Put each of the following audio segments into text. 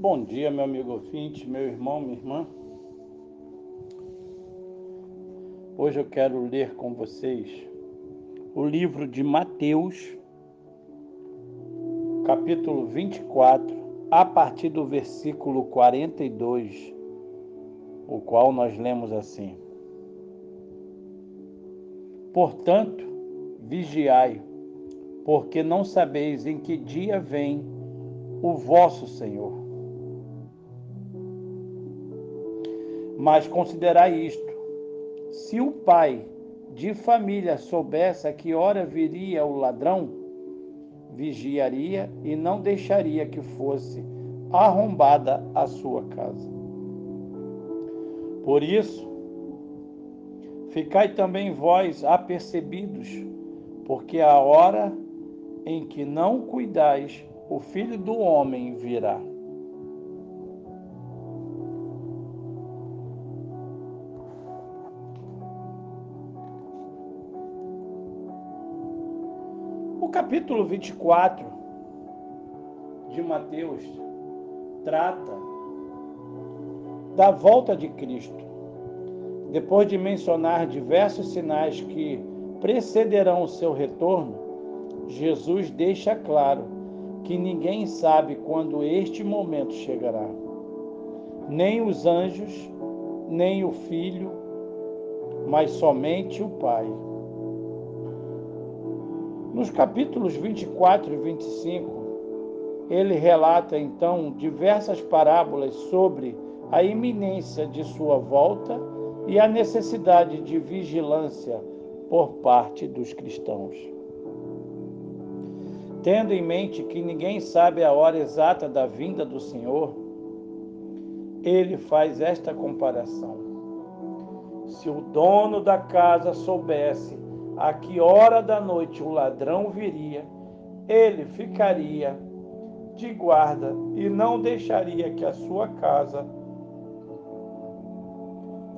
Bom dia, meu amigo ouvinte, meu irmão, minha irmã. Hoje eu quero ler com vocês o livro de Mateus, capítulo 24, a partir do versículo 42, o qual nós lemos assim: Portanto, vigiai, porque não sabeis em que dia vem o vosso Senhor. Mas considerai isto: se o pai de família soubesse a que hora viria o ladrão, vigiaria e não deixaria que fosse arrombada a sua casa. Por isso, ficai também vós apercebidos, porque a hora em que não cuidais, o filho do homem virá. O capítulo 24 de Mateus trata da volta de Cristo. Depois de mencionar diversos sinais que precederão o seu retorno, Jesus deixa claro que ninguém sabe quando este momento chegará. Nem os anjos, nem o Filho, mas somente o Pai. Nos capítulos 24 e 25, ele relata então diversas parábolas sobre a iminência de sua volta e a necessidade de vigilância por parte dos cristãos. Tendo em mente que ninguém sabe a hora exata da vinda do Senhor, ele faz esta comparação. Se o dono da casa soubesse a que hora da noite o ladrão viria, ele ficaria de guarda e não deixaria que a sua casa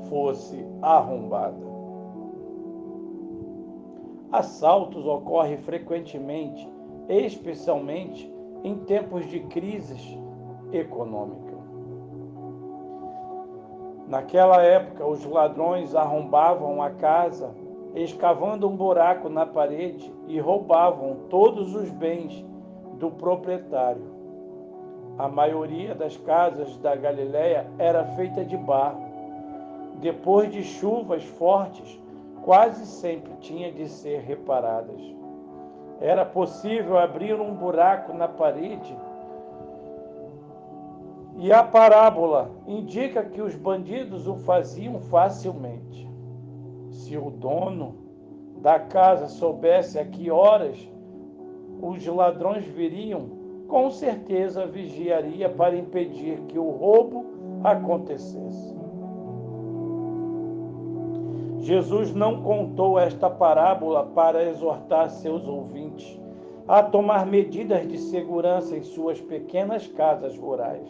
fosse arrombada. Assaltos ocorrem frequentemente, especialmente em tempos de crise econômica. Naquela época, os ladrões arrombavam a casa escavando um buraco na parede e roubavam todos os bens do proprietário. A maioria das casas da Galiléia era feita de barro. Depois de chuvas fortes, quase sempre tinha de ser reparadas. Era possível abrir um buraco na parede e a parábola indica que os bandidos o faziam facilmente. Se o dono da casa soubesse a que horas os ladrões viriam, com certeza vigiaria para impedir que o roubo acontecesse. Jesus não contou esta parábola para exortar seus ouvintes a tomar medidas de segurança em suas pequenas casas rurais.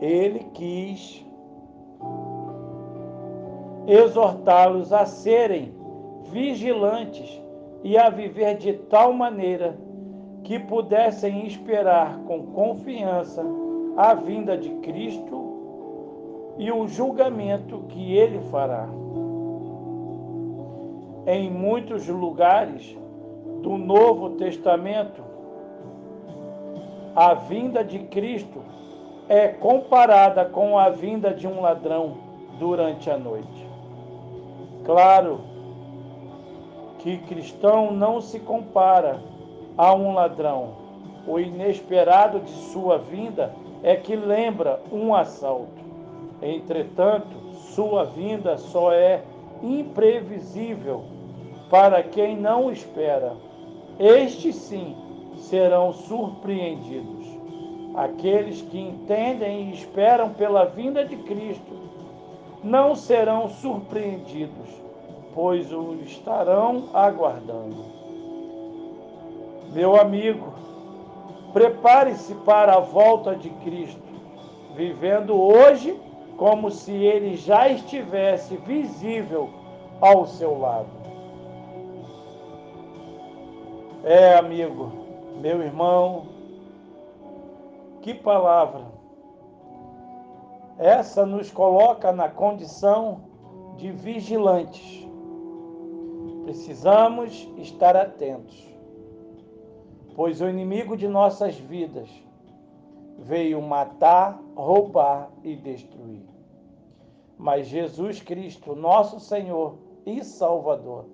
Ele quis exortá-los a serem vigilantes e a viver de tal maneira que pudessem esperar com confiança a vinda de Cristo e o julgamento que ele fará. Em muitos lugares do Novo Testamento, a vinda de Cristo é comparada com a vinda de um ladrão durante a noite. Claro que cristão não se compara a um ladrão. O inesperado de sua vinda é que lembra um assalto. Entretanto, sua vinda só é imprevisível para quem não espera. Estes sim serão surpreendidos. Aqueles que entendem e esperam pela vinda de Cristo não serão surpreendidos, pois o estarão aguardando. Meu amigo, prepare-se para a volta de Cristo, vivendo hoje como se ele já estivesse visível ao seu lado. É, amigo, meu irmão, Que palavra! Essa nos coloca na condição de vigilantes. Precisamos estar atentos, pois o inimigo de nossas vidas veio matar, roubar e destruir. Mas Jesus Cristo, nosso Senhor e Salvador,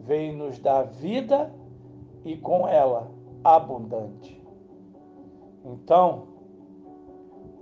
veio nos dar vida e com ela abundante. Então,